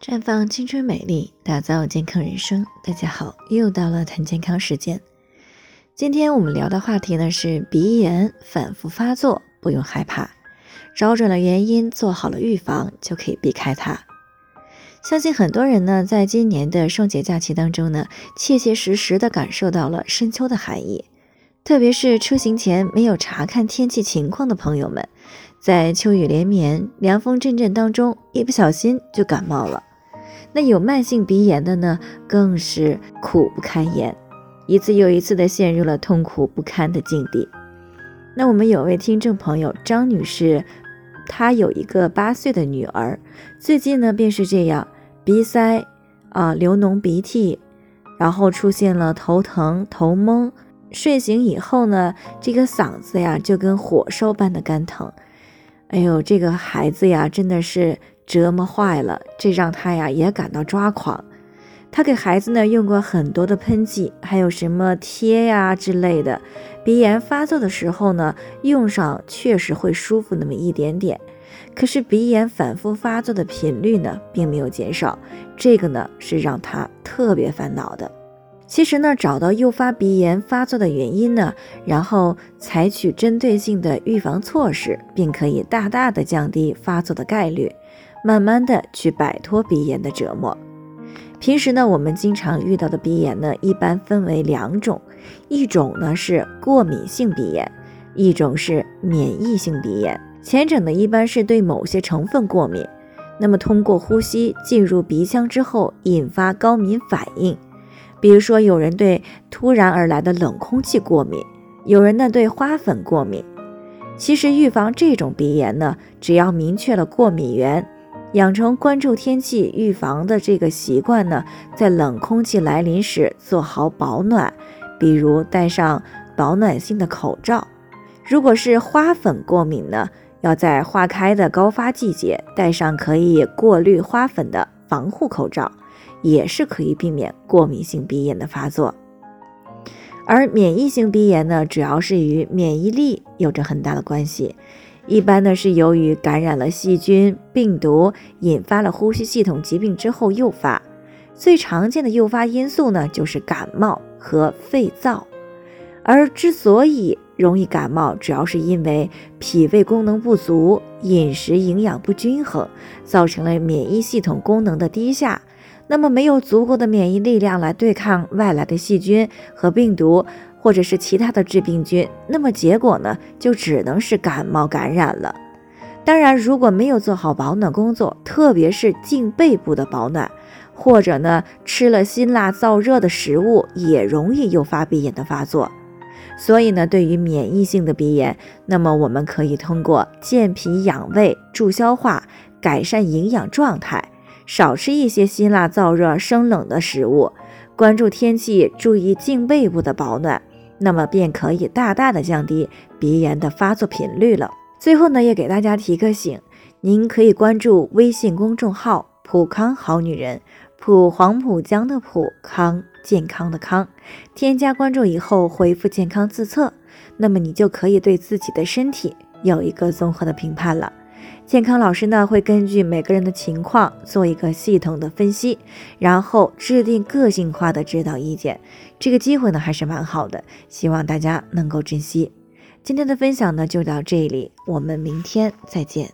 绽放青春美丽，打造健康人生。大家好，又到了谈健康时间。今天我们聊的话题呢是鼻炎反复发作，不用害怕，找准了原因，做好了预防，就可以避开它。相信很多人呢，在今年的双节假期当中呢，切切实实的感受到了深秋的寒意。特别是出行前没有查看天气情况的朋友们，在秋雨连绵、凉风阵阵当中，一不小心就感冒了。那有慢性鼻炎的呢，更是苦不堪言，一次又一次的陷入了痛苦不堪的境地。那我们有位听众朋友张女士，她有一个八岁的女儿，最近呢便是这样，鼻塞啊，流脓鼻涕，然后出现了头疼、头蒙。睡醒以后呢，这个嗓子呀就跟火烧般的干疼。哎呦，这个孩子呀真的是折磨坏了，这让他呀也感到抓狂。他给孩子呢用过很多的喷剂，还有什么贴呀之类的。鼻炎发作的时候呢，用上确实会舒服那么一点点。可是鼻炎反复发作的频率呢并没有减少，这个呢是让他特别烦恼的。其实呢，找到诱发鼻炎发作的原因呢，然后采取针对性的预防措施，并可以大大的降低发作的概率，慢慢的去摆脱鼻炎的折磨。平时呢，我们经常遇到的鼻炎呢，一般分为两种，一种呢是过敏性鼻炎，一种是免疫性鼻炎。前者呢，一般是对某些成分过敏，那么通过呼吸进入鼻腔之后，引发高敏反应。比如说，有人对突然而来的冷空气过敏，有人呢对花粉过敏。其实预防这种鼻炎呢，只要明确了过敏源，养成关注天气预防的这个习惯呢，在冷空气来临时做好保暖，比如戴上保暖性的口罩。如果是花粉过敏呢，要在花开的高发季节戴上可以过滤花粉的防护口罩。也是可以避免过敏性鼻炎的发作，而免疫性鼻炎呢，主要是与免疫力有着很大的关系。一般呢是由于感染了细菌、病毒，引发了呼吸系统疾病之后诱发。最常见的诱发因素呢就是感冒和肺燥。而之所以容易感冒，主要是因为脾胃功能不足、饮食营养不均衡，造成了免疫系统功能的低下。那么没有足够的免疫力量来对抗外来的细菌和病毒，或者是其他的致病菌，那么结果呢，就只能是感冒感染了。当然，如果没有做好保暖工作，特别是颈背部的保暖，或者呢吃了辛辣燥热的食物，也容易诱发鼻炎的发作。所以呢，对于免疫性的鼻炎，那么我们可以通过健脾养胃、助消化、改善营养状态。少吃一些辛辣、燥热、生冷的食物，关注天气，注意颈背部的保暖，那么便可以大大的降低鼻炎的发作频率了。最后呢，也给大家提个醒，您可以关注微信公众号“普康好女人”，普黄浦江的普康健康的康，添加关注以后回复“健康自测”，那么你就可以对自己的身体有一个综合的评判了。健康老师呢会根据每个人的情况做一个系统的分析，然后制定个性化的指导意见。这个机会呢还是蛮好的，希望大家能够珍惜。今天的分享呢就到这里，我们明天再见。